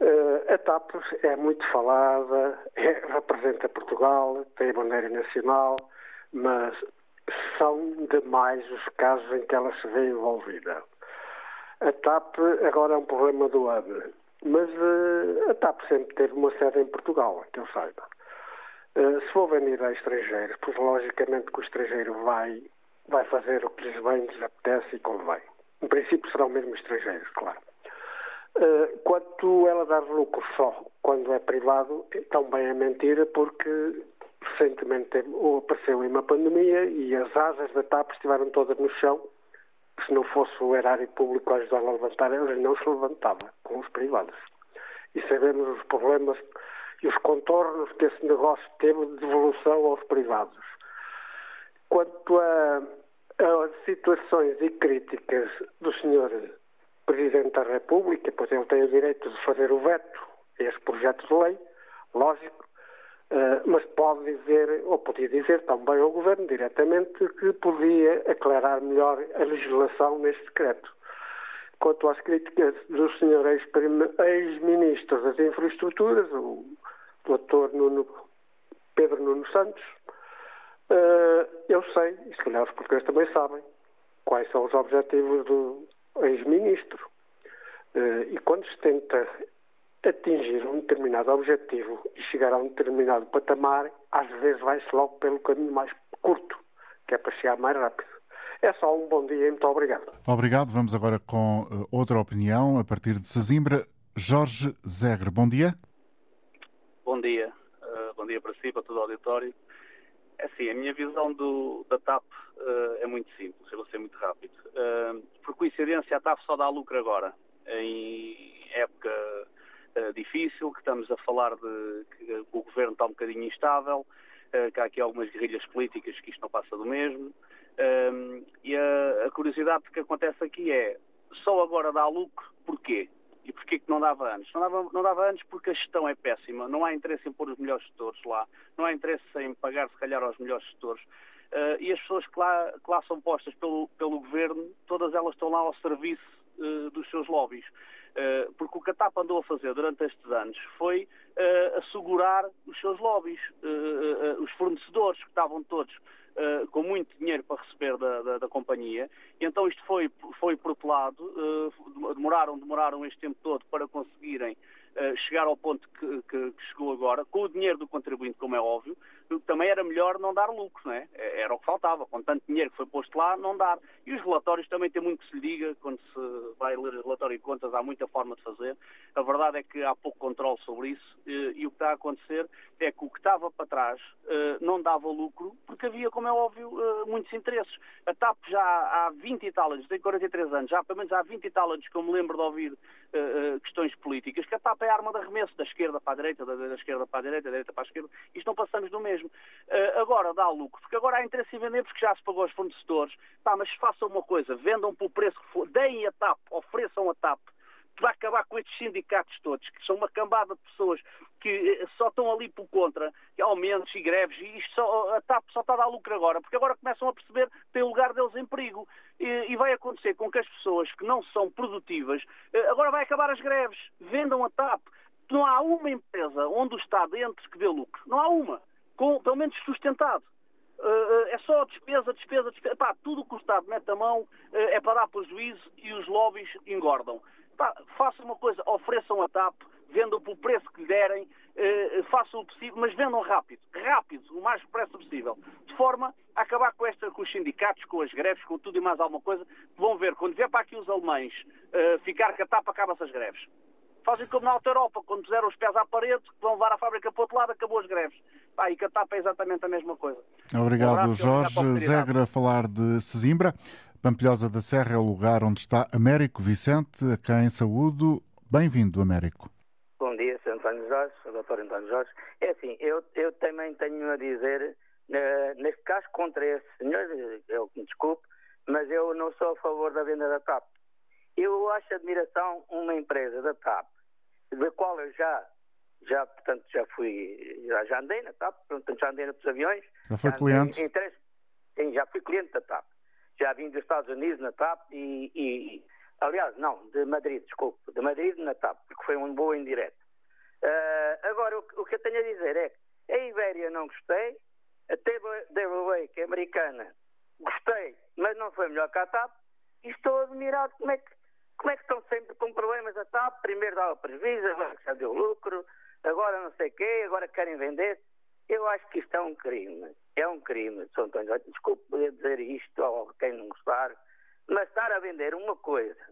Uh, a TAP é muito falada, é, representa Portugal, tem bandeira nacional, mas são demais os casos em que ela se vê envolvida. A TAP agora é um problema do AME, mas uh, a TAP sempre teve uma sede em Portugal, que eu saiba. Uh, se for vender a estrangeiros, pois logicamente que o estrangeiro vai, vai fazer o que lhes bem, lhes apetece e convém. Em princípio serão mesmo estrangeiros, claro. Uh, quanto ela dar lucro só quando é privado, também é mentira, porque recentemente apareceu uma pandemia e as asas da TAP estiveram todas no chão. Se não fosse o erário público a ajudar a levantar, eles não se levantava com os privados. E sabemos os problemas e os contornos que esse negócio teve de devolução aos privados. Quanto a, a situações e críticas do senhor Presidente da República, pois ele tem o direito de fazer o veto a esse projeto de lei, lógico, uh, mas pode dizer, ou podia dizer também ao Governo diretamente, que podia aclarar melhor a legislação neste decreto. Quanto às críticas do Sr. ex-ministro das Infraestruturas, o Dr. Nuno, Pedro Nuno Santos, uh, eu sei, e se calhar os portugueses também sabem, quais são os objetivos do ex-ministro. Uh, e quando se tenta atingir um determinado objetivo e chegar a um determinado patamar, às vezes vai-se logo pelo caminho mais curto, que é para chegar mais rápido. É só um bom dia e muito obrigado. Obrigado. Vamos agora com uh, outra opinião a partir de Sesimbra. Jorge Zegre, bom dia. Bom dia. Uh, bom dia para si, para todo o auditório. É assim, a minha visão do, da TAP uh, é muito simples, eu vou ser muito rápido. Uh, por coincidência, a TAP só dá lucro agora, em época uh, difícil, que estamos a falar de que o governo está um bocadinho instável, que há aqui algumas guerrilhas políticas que isto não passa do mesmo. e a, a curiosidade que acontece aqui é, só agora dá lucro, porquê? E porquê que não dava antes? Não dava, não dava antes porque a gestão é péssima, não há interesse em pôr os melhores setores lá, não há interesse em pagar, se calhar, aos melhores setores. Uh, e as pessoas que lá, que lá são postas pelo, pelo governo, todas elas estão lá ao serviço uh, dos seus lobbies. Uh, porque o que a TAP andou a fazer durante estes anos foi assegurar os seus lobbies, os fornecedores que estavam todos uh, com muito dinheiro para receber da, da, da, companhia, e então isto foi, foi protelado, uh, demoraram, demoraram este tempo todo para conseguirem uh, chegar ao ponto que, que, que, chegou agora, com o dinheiro do contribuinte, como é óbvio, também era melhor não dar lucro, não é? é? Era o que faltava, com tanto dinheiro que foi posto lá, não dar. E os relatórios também tem muito que se lhe diga, quando se vai ler relatório de contas, há muita forma de fazer. A verdade é que há pouco controle sobre isso, e o que está a acontecer é que o que estava para trás não dava lucro, porque havia, como é óbvio, uh, muitos interesses. A TAP já há 20 e tal anos, tem 43 anos, já pelo menos há 20 e tal anos que eu me lembro de ouvir uh, questões políticas, que a TAP é a arma de arremesso da esquerda para a direita, da, da esquerda para a direita, da direita para a esquerda, isto não passamos do mesmo. agora dá lucro, porque agora há interesse em vender porque já se pagou aos fornecedores, pá, mas façam uma coisa, vendam pelo preço que for, deem a TAP, ofereçam a TAP, vai acabar com estes sindicatos todos, que são uma cambada de pessoas que eh, só estão ali por contra, aumentos e greves, e isto só, a TAP só está a dar lucro agora, porque agora começam a perceber que tem lugar deles em perigo. E, e, vai acontecer com que as pessoas que não são produtivas, eh, agora vai acabar as greves, vendam a TAP. Não há uma empresa onde o Estado entre que dê lucro. Não há uma. Com, pelo menos sustentado. Uh, é só despesa, despesa, despesa. Pá, tudo o que o Estado mete a mão uh, é para dar prejuízo e os lobbies engordam. Pá, façam uma coisa, ofereçam a TAP, vendam pelo preço que lhe derem, eh, façam o possível, mas vendam rápido, rápido, o mais depressa possível, de forma a acabar com, esta, com os sindicatos, com as greves, com tudo e mais alguma coisa. Vão ver, quando vier para aqui os alemães eh, ficar com a TAP, acabam-se as greves. Fazem como na Alta Europa, quando puseram os pés à parede, vão levar a fábrica para o outro lado, acabou as greves. Pá, e que a TAP é exatamente a mesma coisa. Obrigado, um Jorge. Zegra a falar de Sesimbra. Pampilhosa da Serra é o lugar onde está Américo Vicente, a quem saúdo. Bem-vindo, Américo. Bom dia, Sr. António Jorge, Dr. António Jorge. É assim, eu, eu também tenho a dizer, uh, neste caso, contra esse senhor, eu que me desculpe, mas eu não sou a favor da venda da TAP. Eu acho admiração uma empresa da TAP da qual eu já, já portanto, já fui, já, já andei na TAP, portanto, já andei nos aviões. Já foi cliente? Em, três, sim, já fui cliente da TAP. Já vim dos Estados Unidos na TAP e, e aliás, não, de Madrid, desculpe, de Madrid na TAP, porque foi um voo indireto. Uh, agora, o, o, que eu tenho a dizer é que a Ibéria não gostei, a TWA, que é americana, gostei, mas não foi melhor que a TAP, e estou admirado como é que, como é que estão sempre com problemas a TAP, primeiro dava prejuízo, agora já deu lucro, agora não sei o quê, agora querem vender. Eu acho que isto é um crime. É um crime, Sr. António. Desculpe poder dizer isto a quem não gostar, mas estar a vender uma coisa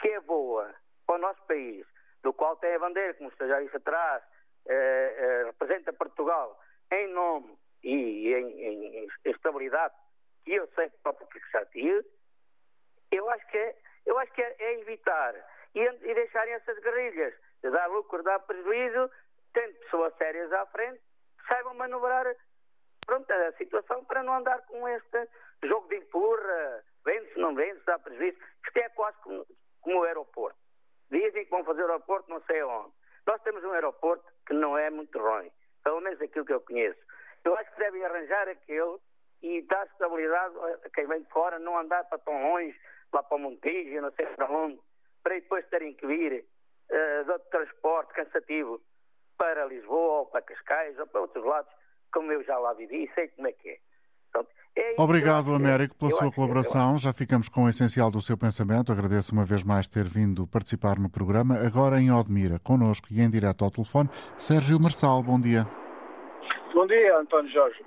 que é boa para o nosso país, do qual tem a bandeira, como você já disse atrás, eh, eh, representa Portugal em nome e em, em, em estabilidade, que eu sei que já tive, eu acho que é, eu acho que é, é evitar e, e deixarem essas guerrilhas de dar lucro, dar prejuízo, tendo pessoas sérias à frente, saibam manobrar pronto, a situação para não andar com este jogo de empurra, vende-se, não vende-se, dá prejuízo. Isto é quase como, como o aeroporto. Dizem que vão fazer o aeroporto não sei onde. Nós temos um aeroporto que não é muito ruim, pelo menos aquilo que eu conheço. Eu acho que devem arranjar aquele e dar estabilidade a quem vem de fora, não andar para tão longe, lá para Montijo, não sei para onde, para depois terem que vir uh, de outro transporte cansativo para Lisboa ou para Cascais ou para outros lados, como eu já lá vivi e sei como é que é. É Obrigado, Américo, pela sua colaboração. Já ficamos com o essencial do seu pensamento. Agradeço uma vez mais ter vindo participar no programa. Agora em Odmira, connosco e em direto ao telefone, Sérgio Marçal. Bom dia. Bom dia, António Jorge.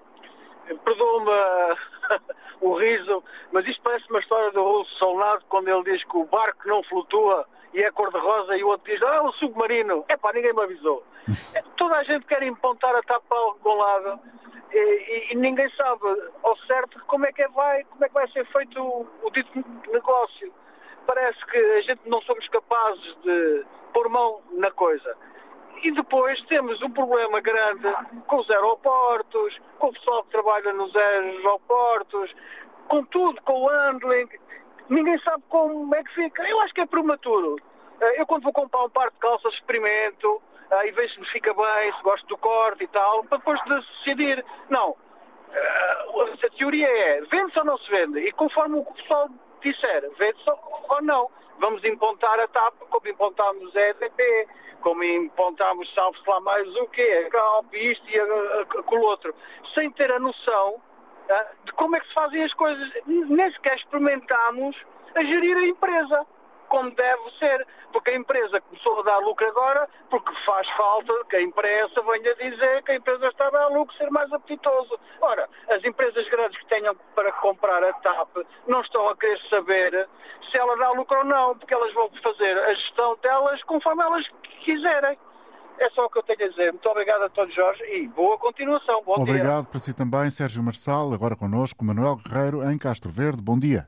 Perdoa-me o riso, mas isto parece uma história do Russo Solnado quando ele diz que o barco não flutua e é cor-de-rosa e o outro diz, ah, o submarino. É pá, ninguém me avisou. Toda a gente quer empontar a tapa algum lado e, e, ninguém sabe ao certo como é que é vai, como é que vai ser feito o, o dito negócio. Parece que a gente não somos capazes de pôr mão na coisa. E depois temos um problema grande com os aeroportos, com o pessoal que trabalha nos aeroportos, com tudo, com o handling. Ninguém sabe como é que fica. Eu acho que é prematuro. Eh, eu quando vou comprar um par de calças experimento, uh, e vejo se me fica bem, se gosto do corte e tal, para depois decidir. Não. Uh, a teoria é, vende-se ou não se vende? E conforme o pessoal disser, vende-se ou não. Vamos impontar a TAP como impontámos a EDP, como impontámos, salve-se lá mais o quê, a CALP, isto e aquilo outro, sem ter a noção de como é que se fazem as coisas. Nem sequer experimentámos a gerir a empresa como deve ser, porque a empresa começou a dar lucro agora, porque faz falta que a imprensa venha dizer que a empresa está a dar lucro, ser mais apetitoso. Ora, as empresas grandes que tenham para comprar a TAP não estão a querer saber se ela dá lucro ou não, porque elas vão fazer a gestão delas conforme elas quiserem. É só o que eu tenho a dizer. Muito obrigado a todos, Jorge, e boa continuação. Bom obrigado dia. Para si também, Sérgio Marçal. Agora connosco, Manuel Guerreiro, em Castro Verde. Bom dia.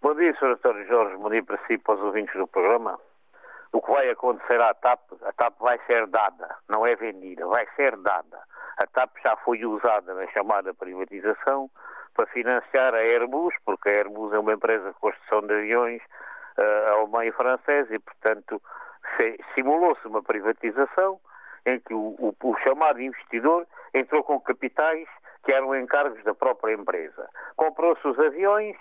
Bom dia, Sr. António Jorge. Bom dia para si e para os ouvintes do programa. O que vai acontecer à TAP, a TAP vai ser dada, não é vendida, vai ser dada. A TAP já foi usada na chamada privatização para financiar a Airbus, porque a Airbus é uma empresa de construção de aviões uh, alemã e francesa e, portanto, simulou-se uma privatização em que o, o, o chamado investidor entrou com capitais que eram encargos da própria empresa. Comprou-se os aviões,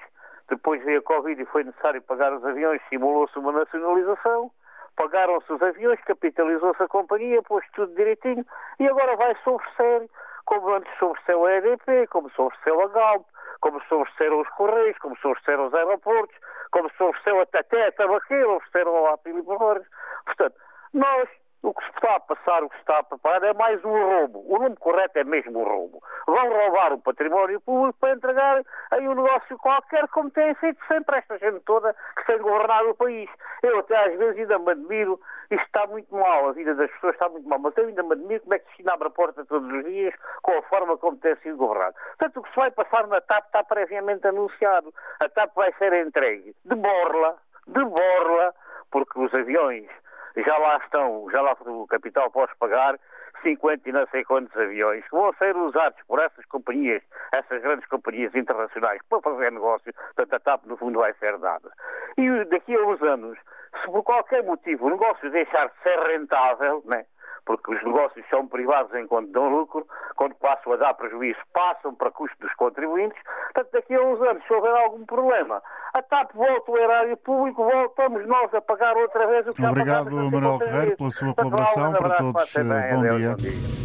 depois veio a Covid e foi necessário pagar os aviões, simulou-se uma nacionalização, pagaram-se os aviões, capitalizou-se a companhia, pôs tudo direitinho e agora vai-se oferecer, como antes se ofereceu a EDP, como se ofereceu a Galp, como se ofereceram os Correios, como se ofereceram os aeroportos, como se ofereceu até a tabaqueira, ofereceram a Pili Portanto, nós o que se está a passar, o que se está a preparar é mais um roubo. O nome correto é mesmo um roubo. Vão roubar o património público para entregar aí um negócio qualquer, como têm feito sempre esta gente toda que tem governado o país. Eu até às vezes ainda me admiro, isto está muito mal, a vida das pessoas está muito mal, mas eu ainda me admiro como é que se abre a porta todos os dias com a forma como tem sido governado. Portanto, o que se vai passar na TAP está previamente anunciado. A TAP vai ser entregue de borla, de borla, porque os aviões já lá estão, já lá o capital pode pagar, 50 e não sei quantos aviões que vão ser usados por essas companhias, essas grandes companhias internacionais para fazer negócio, portanto a TAP no fundo vai ser dada. E daqui a uns anos, se por qualquer motivo o negócio deixar de ser rentável, né, porque os negócios são privados enquanto dão lucro, quando passam a dar prejuízo, passam para custo dos contribuintes. Portanto, daqui a uns anos, se houver algum problema, a TAP volta ao erário público, voltamos nós a pagar outra vez o que Obrigado, Manuel Guerreiro, pela sua colaboração. Para todos, bom dia. Bom dia.